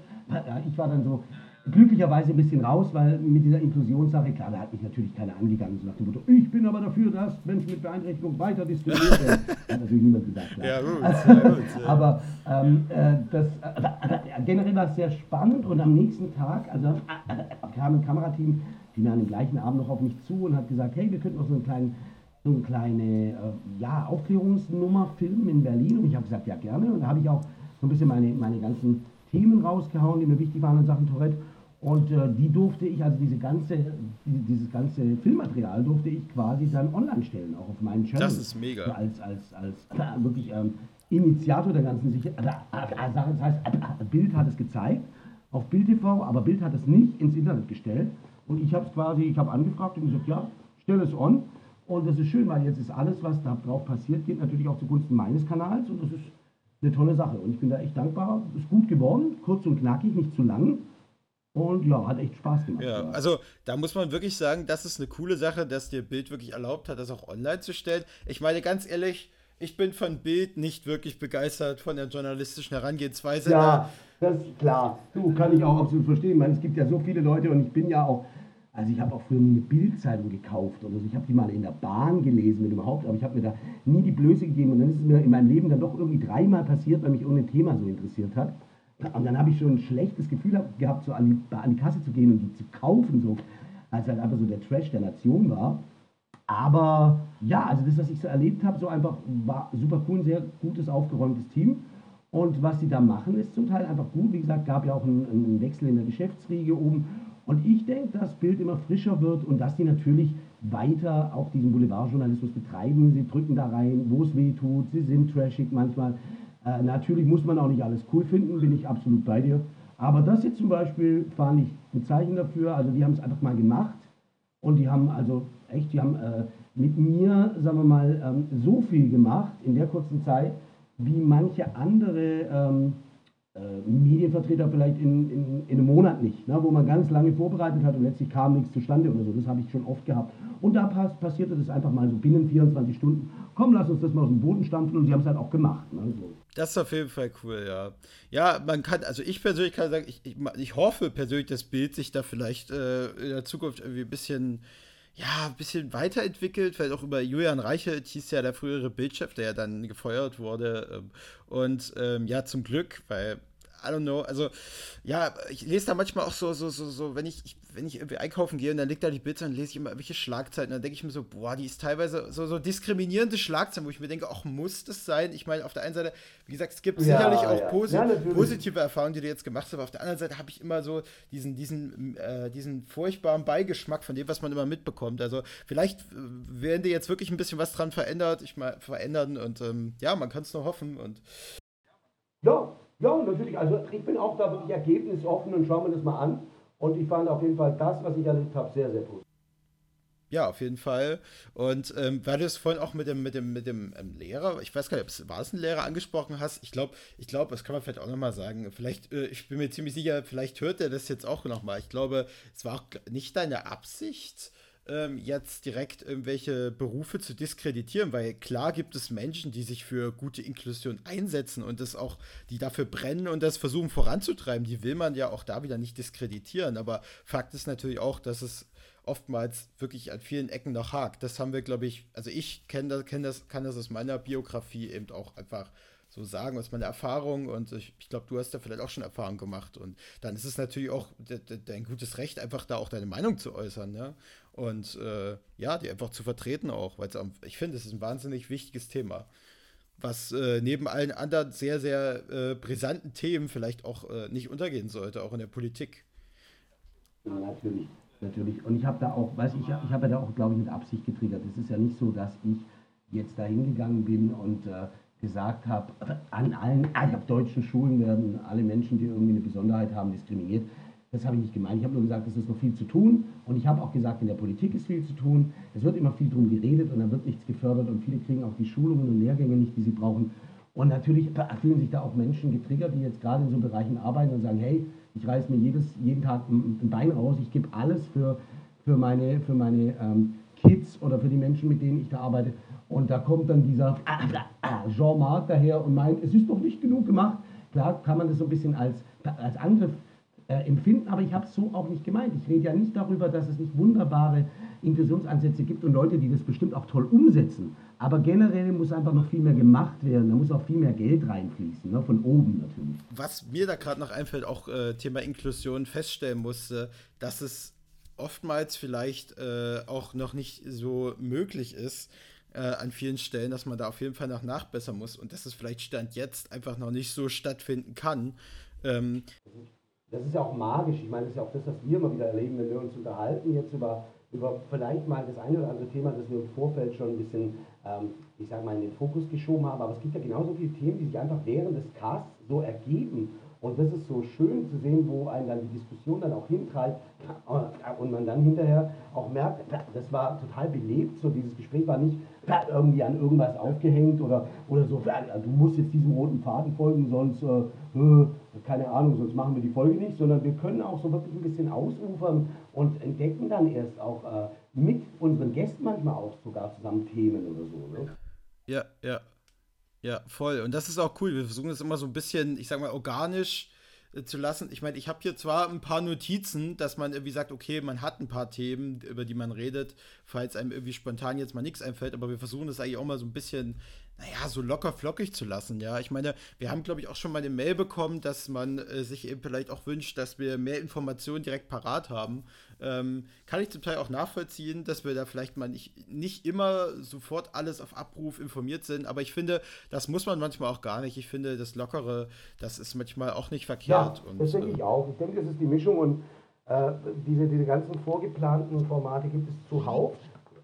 Ich war dann so glücklicherweise ein bisschen raus, weil mit dieser Inklusionssache, klar, da hat mich natürlich keiner angegangen, so nach dem Motto, ich bin aber dafür, dass Menschen mit Beeinträchtigung weiter diskriminiert werden. hat natürlich niemand gesagt. Klar. Ja, gut, also, gut ja. Aber ähm, äh, das, äh, generell war es sehr spannend und am nächsten Tag, also äh, kam ein Kamerateam, die mir an dem gleichen Abend noch auf mich zu und hat gesagt, hey, wir könnten noch so einen kleinen so eine kleine äh, ja, Aufklärungsnummer filmen in Berlin und ich habe gesagt, ja gerne und da habe ich auch so ein bisschen meine, meine ganzen Themen rausgehauen, die mir wichtig waren in Sachen Tourette und äh, die durfte ich, also diese ganze, die, dieses ganze Filmmaterial durfte ich quasi dann online stellen, auch auf meinen Channel. Das ist mega. Als, als, als äh, wirklich ähm, Initiator der ganzen Sache. Äh, äh, Sache. Das heißt, äh, Bild hat es gezeigt auf Bild TV, aber Bild hat es nicht ins Internet gestellt. Und ich habe es quasi, ich habe angefragt und gesagt, ja, stell es on. Und das ist schön, weil jetzt ist alles, was da drauf passiert, geht natürlich auch zugunsten meines Kanals. Und das ist eine tolle Sache. Und ich bin da echt dankbar. Ist gut geworden, kurz und knackig, nicht zu lang. Und ja, hat echt Spaß gemacht. Ja, also da muss man wirklich sagen, das ist eine coole Sache, dass dir Bild wirklich erlaubt hat, das auch online zu stellen. Ich meine, ganz ehrlich, ich bin von Bild nicht wirklich begeistert von der journalistischen Herangehensweise. Ja, das ist klar. Du, kann ich auch absolut verstehen. Ich meine, es gibt ja so viele Leute und ich bin ja auch, also ich habe auch früher nie eine Bildzeitung gekauft oder so. Ich habe die mal in der Bahn gelesen, wenn überhaupt, aber ich habe mir da nie die Blöße gegeben. Und dann ist es mir in meinem Leben dann doch irgendwie dreimal passiert, weil mich irgendein Thema so interessiert hat. Und dann habe ich schon ein schlechtes Gefühl gehabt, so an die, an die Kasse zu gehen und die zu kaufen, so, als halt einfach so der Trash der Nation war. Aber ja, also das, was ich so erlebt habe, so einfach war super cool, ein sehr gutes, aufgeräumtes Team. Und was sie da machen, ist zum Teil einfach gut. Wie gesagt, gab ja auch einen, einen Wechsel in der Geschäftsriege oben. Und ich denke, dass Bild immer frischer wird und dass die natürlich weiter auch diesen Boulevardjournalismus betreiben. Sie drücken da rein, wo es weh tut. Sie sind trashig manchmal. Äh, natürlich muss man auch nicht alles cool finden, bin ich absolut bei dir. Aber das jetzt zum Beispiel fand ich ein Zeichen dafür. Also die haben es einfach mal gemacht und die haben also echt, die haben äh, mit mir, sagen wir mal, ähm, so viel gemacht in der kurzen Zeit, wie manche andere ähm, äh, Medienvertreter vielleicht in, in, in, einem Monat nicht, ne, wo man ganz lange vorbereitet hat und letztlich kam nichts zustande oder so. Das habe ich schon oft gehabt. Und da pass, passierte das einfach mal so binnen 24 Stunden. Komm, lass uns das mal aus dem Boden stampfen und sie haben es halt auch gemacht. Ne, so. Das ist auf jeden Fall cool, ja. Ja, man kann, also ich persönlich kann sagen, ich, ich, ich hoffe persönlich, das Bild sich da vielleicht äh, in der Zukunft irgendwie ein bisschen ja, ein bisschen weiterentwickelt, vielleicht auch über Julian Reichelt hieß ja der frühere Bildchef, der ja dann gefeuert wurde. Ähm, und ähm, ja, zum Glück, weil I don't know. Also, ja, ich lese da manchmal auch so, so, so, so, wenn ich, ich wenn ich irgendwie einkaufen gehe und dann liegt da die Bilder, dann lese ich immer welche Schlagzeilen. Dann denke ich mir so, boah, die ist teilweise so, so diskriminierende Schlagzeilen, wo ich mir denke, ach, muss das sein? Ich meine, auf der einen Seite, wie gesagt, es gibt ja, sicherlich auch ja. Posi ja, positive Erfahrungen, die du jetzt gemacht hast, aber auf der anderen Seite habe ich immer so diesen, diesen, äh, diesen furchtbaren Beigeschmack von dem, was man immer mitbekommt. Also, vielleicht äh, werden die jetzt wirklich ein bisschen was dran verändert, ich mal verändern und ähm, ja, man kann es nur hoffen und. Ja, ja, natürlich. Also ich bin auch da wirklich ergebnisoffen und schaue mir das mal an. Und ich fand auf jeden Fall das, was ich erlebt habe, sehr, sehr positiv. Ja, auf jeden Fall. Und ähm, weil du es vorhin auch mit dem, mit dem, mit dem ähm, Lehrer, ich weiß gar nicht, ob es war es ein Lehrer angesprochen hast. Ich glaube, ich glaube, das kann man vielleicht auch nochmal sagen. Vielleicht, äh, ich bin mir ziemlich sicher, vielleicht hört er das jetzt auch nochmal. Ich glaube, es war auch nicht deine Absicht, ähm, jetzt direkt irgendwelche Berufe zu diskreditieren, weil klar gibt es Menschen, die sich für gute Inklusion einsetzen und das auch, die dafür brennen und das versuchen voranzutreiben. Die will man ja auch da wieder nicht diskreditieren. Aber Fakt ist natürlich auch, dass es oftmals wirklich an vielen Ecken noch hakt. Das haben wir, glaube ich, also ich kenne das, kenn das, kann das aus meiner Biografie eben auch einfach so sagen, aus meiner Erfahrung und ich, ich glaube, du hast da vielleicht auch schon Erfahrung gemacht und dann ist es natürlich auch dein gutes Recht, einfach da auch deine Meinung zu äußern, ne? Und äh, ja, die einfach zu vertreten auch, weil ich finde, es ist ein wahnsinnig wichtiges Thema. was äh, neben allen anderen sehr, sehr äh, brisanten Themen vielleicht auch äh, nicht untergehen sollte, auch in der Politik. Ja, natürlich, natürlich. Und ich habe da auch, weiß ich, ich habe ja da auch, glaube ich, mit Absicht getriggert. Es ist ja nicht so, dass ich jetzt da hingegangen bin und äh, gesagt habe, an allen, auf deutschen Schulen werden alle Menschen, die irgendwie eine Besonderheit haben, diskriminiert. Das habe ich nicht gemeint. Ich habe nur gesagt, es ist noch viel zu tun. Und ich habe auch gesagt, in der Politik ist viel zu tun. Es wird immer viel drum geredet und dann wird nichts gefördert und viele kriegen auch die Schulungen und Lehrgänge nicht, die sie brauchen. Und natürlich fühlen sich da auch Menschen getriggert, die jetzt gerade in so Bereichen arbeiten und sagen, hey, ich reiße mir jedes, jeden Tag ein Bein raus, ich gebe alles für, für meine, für meine ähm, Kids oder für die Menschen, mit denen ich da arbeite. Und da kommt dann dieser Jean-Marc daher und meint, es ist doch nicht genug gemacht. Klar kann man das so ein bisschen als, als Angriff äh, empfinden, aber ich habe es so auch nicht gemeint. Ich rede ja nicht darüber, dass es nicht wunderbare Inklusionsansätze gibt und Leute, die das bestimmt auch toll umsetzen. Aber generell muss einfach noch viel mehr gemacht werden. Da muss auch viel mehr Geld reinfließen, ne? von oben natürlich. Was mir da gerade noch einfällt, auch äh, Thema Inklusion feststellen musste, dass es oftmals vielleicht äh, auch noch nicht so möglich ist, äh, an vielen Stellen, dass man da auf jeden Fall noch nachbessern muss und dass es vielleicht Stand jetzt einfach noch nicht so stattfinden kann. Ähm, das ist ja auch magisch. Ich meine, das ist ja auch das, was wir immer wieder erleben, wenn wir uns unterhalten jetzt über, über vielleicht mal das eine oder andere Thema, das wir im Vorfeld schon ein bisschen, ähm, ich sage mal, in den Fokus geschoben haben. Aber es gibt ja genauso viele Themen, die sich einfach während des Casts so ergeben. Und das ist so schön zu sehen, wo einen dann die Diskussion dann auch hintreibt und man dann hinterher auch merkt, das war total belebt, so dieses Gespräch war nicht irgendwie an irgendwas aufgehängt oder, oder so, du musst jetzt diesem roten Faden folgen, sonst, äh, äh, keine Ahnung, sonst machen wir die Folge nicht, sondern wir können auch so wirklich ein bisschen ausufern und entdecken dann erst auch äh, mit unseren Gästen manchmal auch sogar zusammen Themen oder so. Ne? Ja, ja. Ja, voll. Und das ist auch cool. Wir versuchen das immer so ein bisschen, ich sag mal, organisch zu lassen. Ich meine, ich habe hier zwar ein paar Notizen, dass man irgendwie sagt, okay, man hat ein paar Themen, über die man redet, falls einem irgendwie spontan jetzt mal nichts einfällt, aber wir versuchen das eigentlich auch mal so ein bisschen naja, so locker flockig zu lassen, ja. Ich meine, wir haben, glaube ich, auch schon mal eine Mail bekommen, dass man äh, sich eben vielleicht auch wünscht, dass wir mehr Informationen direkt parat haben. Ähm, kann ich zum Teil auch nachvollziehen, dass wir da vielleicht mal nicht, nicht immer sofort alles auf Abruf informiert sind, aber ich finde, das muss man manchmal auch gar nicht. Ich finde, das Lockere, das ist manchmal auch nicht verkehrt. Ja, das denke ich auch. Ich denke, das ist die Mischung und äh, diese, diese ganzen vorgeplanten Formate gibt es zuhauf.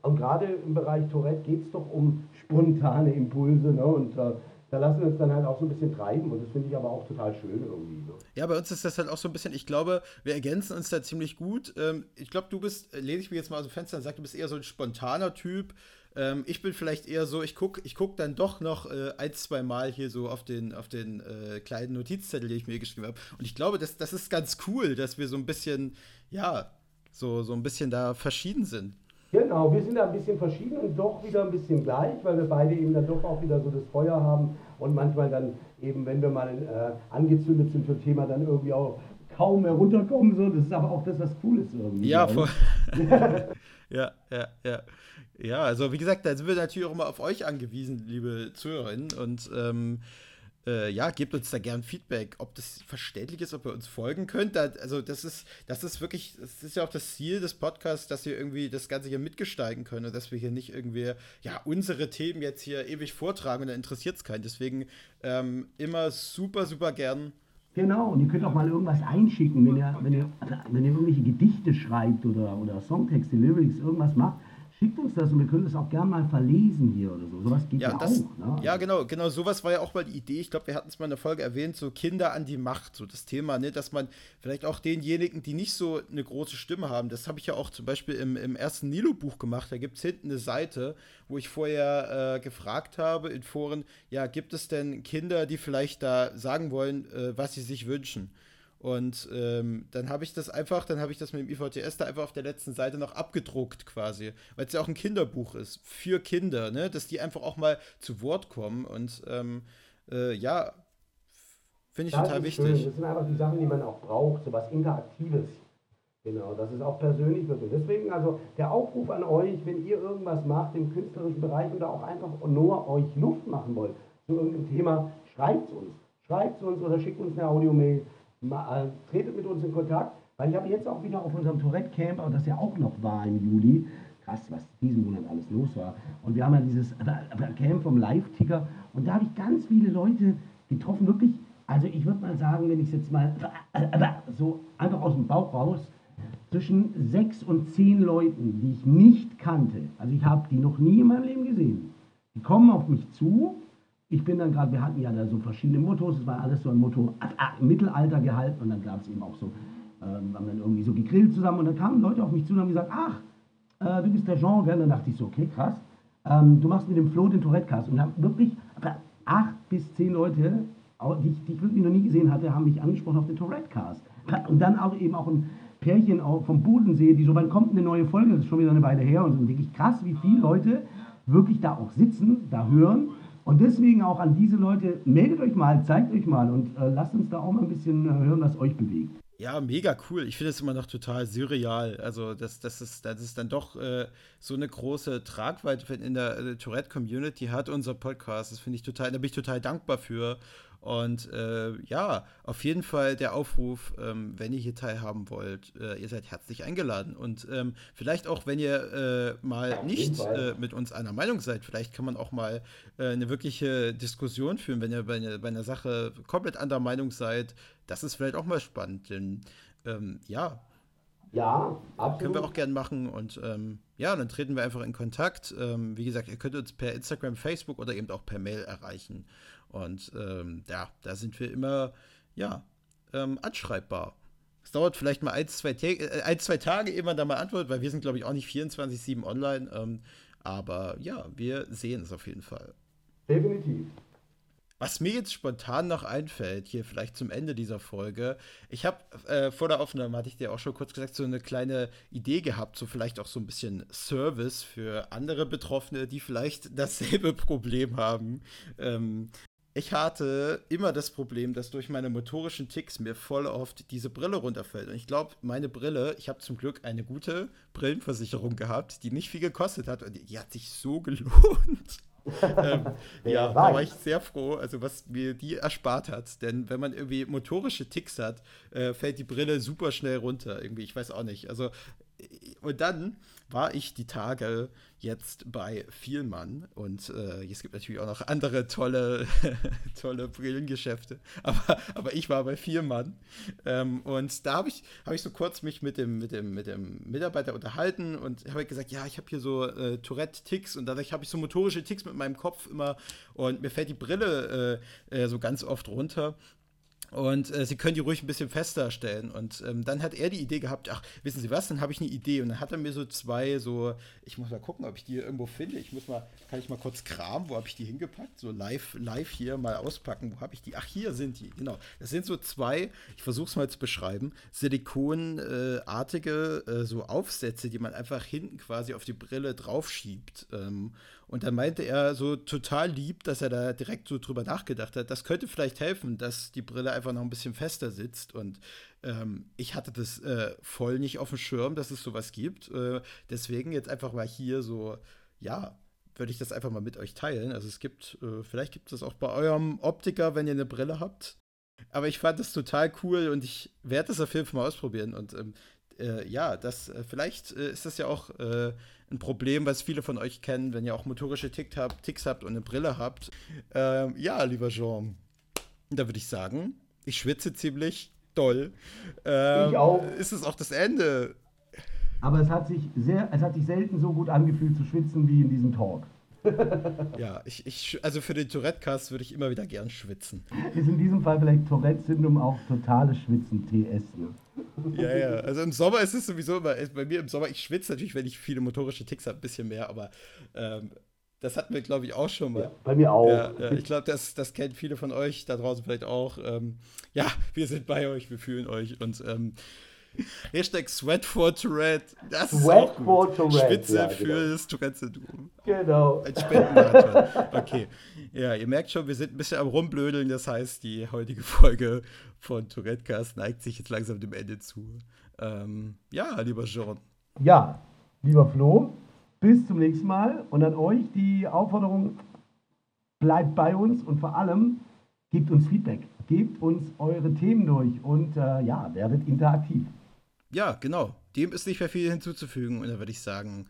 Und gerade im Bereich Tourette geht es doch um spontane Impulse. Ne? Und äh, da lassen wir uns dann halt auch so ein bisschen treiben. Und das finde ich aber auch total schön irgendwie. Ne? Ja, bei uns ist das halt auch so ein bisschen, ich glaube, wir ergänzen uns da ziemlich gut. Ähm, ich glaube, du bist, lehne ich mir jetzt mal aus dem Fenster und sage, du bist eher so ein spontaner Typ. Ähm, ich bin vielleicht eher so, ich gucke ich guck dann doch noch äh, ein, zwei Mal hier so auf den, auf den äh, kleinen Notizzettel, den ich mir geschrieben habe. Und ich glaube, das, das ist ganz cool, dass wir so ein bisschen, ja, so, so ein bisschen da verschieden sind. Genau, wir sind da ein bisschen verschieden und doch wieder ein bisschen gleich, weil wir beide eben dann doch auch wieder so das Feuer haben und manchmal dann eben, wenn wir mal äh, angezündet sind für ein Thema, dann irgendwie auch kaum mehr runterkommen. So. Das ist aber auch das, was cool ist irgendwie. Ja, voll. ja, ja, ja. Ja, also wie gesagt, da sind wir natürlich auch immer auf euch angewiesen, liebe Zuhörerinnen. Und ähm, äh, ja, gebt uns da gern Feedback, ob das verständlich ist, ob ihr uns folgen könnt. Also das ist, das ist wirklich, das ist ja auch das Ziel des Podcasts, dass wir irgendwie das Ganze hier mitgestalten können und dass wir hier nicht irgendwie, ja, unsere Themen jetzt hier ewig vortragen und da interessiert es keinen. Deswegen ähm, immer super, super gern. Genau, und ihr könnt auch mal irgendwas einschicken, wenn ihr, wenn ihr, wenn ihr irgendwelche Gedichte schreibt oder, oder Songtexte, Lyrics, irgendwas macht schickt uns das und wir können das auch gerne mal verlesen hier oder so. Sowas geht ja, ja das, auch. Ne? Ja, genau, genau, sowas war ja auch mal die Idee. Ich glaube, wir hatten es mal in der Folge erwähnt, so Kinder an die Macht, so das Thema, ne, dass man vielleicht auch denjenigen, die nicht so eine große Stimme haben, das habe ich ja auch zum Beispiel im, im ersten Nilo-Buch gemacht. Da gibt es hinten eine Seite, wo ich vorher äh, gefragt habe in Foren, ja, gibt es denn Kinder, die vielleicht da sagen wollen, äh, was sie sich wünschen? Und ähm, dann habe ich das einfach, dann habe ich das mit dem IVTS da einfach auf der letzten Seite noch abgedruckt quasi, weil es ja auch ein Kinderbuch ist für Kinder, ne, dass die einfach auch mal zu Wort kommen und ähm, äh, ja, finde ich das total wichtig. Schön. Das sind einfach die Sachen, die man auch braucht, so was Interaktives. Genau, das ist auch persönlich wird. Deswegen also der Aufruf an euch, wenn ihr irgendwas macht im künstlerischen Bereich oder auch einfach nur euch Luft machen wollt zu irgendeinem Thema, schreibt es uns. Schreibt es uns oder schickt uns eine Audiomail mal, äh, tretet mit uns in Kontakt, weil ich habe jetzt auch wieder auf unserem Tourette-Camp, das ja auch noch war im Juli, krass, was diesen Monat alles los war. Und wir haben ja dieses äh, Camp vom Live-Ticker Und da habe ich ganz viele Leute getroffen, wirklich, also ich würde mal sagen, wenn ich es jetzt mal so einfach aus dem Bauch raus, zwischen sechs und zehn Leuten, die ich nicht kannte, also ich habe die noch nie in meinem Leben gesehen, die kommen auf mich zu. Ich bin dann gerade, wir hatten ja da so verschiedene Mottos, es war alles so ein Motto im Mittelalter gehalten und dann gab es eben auch so, ähm, haben dann irgendwie so gegrillt zusammen und dann kamen Leute auf mich zu und haben gesagt, ach, äh, du bist der Jean, gell? dann dachte ich so, okay, krass, ähm, du machst mit dem Flo den Tourette-Cast und dann wirklich acht bis zehn Leute, die ich, die ich wirklich noch nie gesehen hatte, haben mich angesprochen auf den Tourette-Cast. Und dann auch eben auch ein Pärchen vom Bodensee, die so, wann kommt eine neue Folge, das ist schon wieder eine Weile her und so denke ich, krass, wie viele Leute wirklich da auch sitzen, da hören. Und deswegen auch an diese Leute, meldet euch mal, zeigt euch mal und äh, lasst uns da auch mal ein bisschen äh, hören, was euch bewegt. Ja, mega cool. Ich finde es immer noch total surreal. Also, dass, dass, es, dass es dann doch äh, so eine große Tragweite in der äh, Tourette-Community hat, unser Podcast. Das finde ich total, da bin ich total dankbar für. Und äh, ja, auf jeden Fall der Aufruf, ähm, wenn ihr hier teilhaben wollt, äh, ihr seid herzlich eingeladen. Und ähm, vielleicht auch, wenn ihr äh, mal nicht äh, mit uns einer Meinung seid, vielleicht kann man auch mal äh, eine wirkliche Diskussion führen, wenn ihr bei, ne, bei, einer Sache komplett anderer Meinung seid. Das ist vielleicht auch mal spannend, denn ähm, ja. Ja, absolut. Können wir auch gern machen und ähm, ja, dann treten wir einfach in Kontakt. Ähm, wie gesagt, ihr könnt uns per Instagram, Facebook oder eben auch per Mail erreichen. Und ähm, ja, da sind wir immer, ja, ähm, anschreibbar. Es dauert vielleicht mal ein, zwei, äh, ein, zwei Tage, ehe man da mal antwortet, weil wir sind, glaube ich, auch nicht 24-7 online. Ähm, aber ja, wir sehen es auf jeden Fall. Definitiv. Was mir jetzt spontan noch einfällt, hier vielleicht zum Ende dieser Folge, ich habe äh, vor der Aufnahme, hatte ich dir auch schon kurz gesagt, so eine kleine Idee gehabt, so vielleicht auch so ein bisschen Service für andere Betroffene, die vielleicht dasselbe Problem haben. Ähm, ich hatte immer das Problem, dass durch meine motorischen Ticks mir voll oft diese Brille runterfällt. Und ich glaube, meine Brille, ich habe zum Glück eine gute Brillenversicherung gehabt, die nicht viel gekostet hat und die hat sich so gelohnt. ähm, ja, da war ich sehr froh, also was mir die erspart hat. Denn wenn man irgendwie motorische Ticks hat, äh, fällt die Brille super schnell runter. Irgendwie, ich weiß auch nicht. Also, und dann war ich die Tage jetzt bei Vielmann und äh, es gibt natürlich auch noch andere tolle, tolle Brillengeschäfte, aber, aber ich war bei Vielmann ähm, und da habe ich, hab ich so kurz mich mit dem, mit dem, mit dem Mitarbeiter unterhalten und habe gesagt, ja, ich habe hier so äh, Tourette-Ticks und dadurch habe ich so motorische Ticks mit meinem Kopf immer und mir fällt die Brille äh, äh so ganz oft runter und äh, sie können die ruhig ein bisschen fester stellen. Und ähm, dann hat er die Idee gehabt, ach, wissen Sie was, dann habe ich eine Idee. Und dann hat er mir so zwei, so, ich muss mal gucken, ob ich die irgendwo finde. Ich muss mal, kann ich mal kurz kramen, wo habe ich die hingepackt? So live, live hier mal auspacken, wo habe ich die? Ach, hier sind die, genau. Das sind so zwei, ich versuche es mal zu beschreiben, silikonartige äh, so Aufsätze, die man einfach hinten quasi auf die Brille draufschiebt. Ähm, und dann meinte er so total lieb, dass er da direkt so drüber nachgedacht hat. Das könnte vielleicht helfen, dass die Brille einfach noch ein bisschen fester sitzt. Und ähm, ich hatte das äh, voll nicht auf dem Schirm, dass es sowas gibt. Äh, deswegen jetzt einfach mal hier so, ja, würde ich das einfach mal mit euch teilen. Also es gibt, äh, vielleicht gibt es das auch bei eurem Optiker, wenn ihr eine Brille habt. Aber ich fand das total cool und ich werde das auf jeden Fall mal ausprobieren. Und ähm, äh, ja, das, äh, vielleicht äh, ist das ja auch äh, ein Problem, was viele von euch kennen, wenn ihr auch motorische Tick habt, Ticks habt und eine Brille habt. Ähm, ja, lieber Jean, da würde ich sagen, ich schwitze ziemlich doll. Ähm, ich auch. Ist es auch das Ende? Aber es hat sich sehr, es hat sich selten so gut angefühlt zu schwitzen wie in diesem Talk. ja, ich, ich, also für den Tourette-Cast würde ich immer wieder gern schwitzen. Ist in diesem Fall vielleicht Tourette-Syndrom auch totales Schwitzen, TS. Ne? Ja, ja, also im Sommer ist es sowieso immer, bei mir im Sommer, ich schwitze natürlich, wenn ich viele motorische Ticks habe, ein bisschen mehr, aber ähm, das hatten wir, glaube ich, auch schon mal. Ja, bei mir auch. Ja, ja, ich glaube, das, das kennen viele von euch da draußen vielleicht auch. Ähm, ja, wir sind bei euch, wir fühlen euch und ähm, Hashtag Sweat for Tourette. Das Sweat ist for Tourette. Spitze ja, genau. für das Tourette-Syndrom. Genau. Ein Spendenmarathon. Okay. Ja, ihr merkt schon, wir sind ein bisschen am Rumblödeln. Das heißt, die heutige Folge von Tourette-Cast neigt sich jetzt langsam dem Ende zu. Ähm, ja, lieber Jean. Ja, lieber Flo, bis zum nächsten Mal. Und an euch die Aufforderung, bleibt bei uns und vor allem gebt uns Feedback. Gebt uns eure Themen durch und äh, ja, werdet interaktiv ja, genau. Dem ist nicht mehr viel hinzuzufügen. Und da würde ich sagen,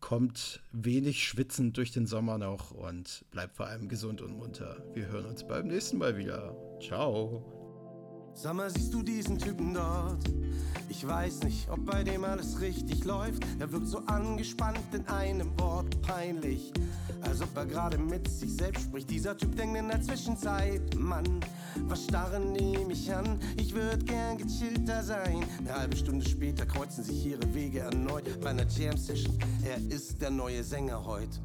kommt wenig schwitzend durch den Sommer noch und bleibt vor allem gesund und munter. Wir hören uns beim nächsten Mal wieder. Ciao. Sag mal, siehst du diesen Typen dort? Ich weiß nicht, ob bei dem alles richtig läuft. Er wirkt so angespannt in einem Wort peinlich. Als ob er gerade mit sich selbst spricht. Dieser Typ denkt in der Zwischenzeit, Mann, was starren die mich an? Ich würd gern gechillter sein. Eine halbe Stunde später kreuzen sich ihre Wege erneut bei einer Jam Session. Er ist der neue Sänger heute.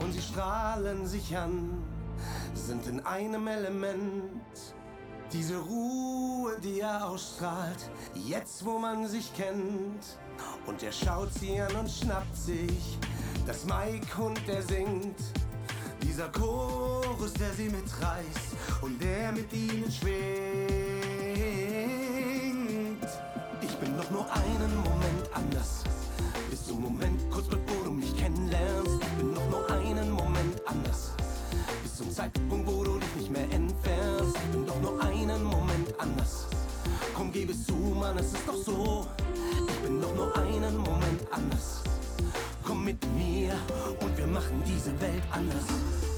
Und sie strahlen sich an, sind in einem Element. Diese Ruhe, die er ausstrahlt, jetzt wo man sich kennt. Und er schaut sie an und schnappt sich das Mike und der singt. Dieser Chorus, der sie mitreißt und der mit ihnen schwingt. Ich bin doch nur einen Moment anders. Bis zum Moment, kurz bevor du mich kennenlernst. Ich bin doch nur einen Moment anders. Bis zum Zeitpunkt, Es zu, Mann, es ist doch so. Ich bin doch nur einen Moment anders. Komm mit mir und wir machen diese Welt anders.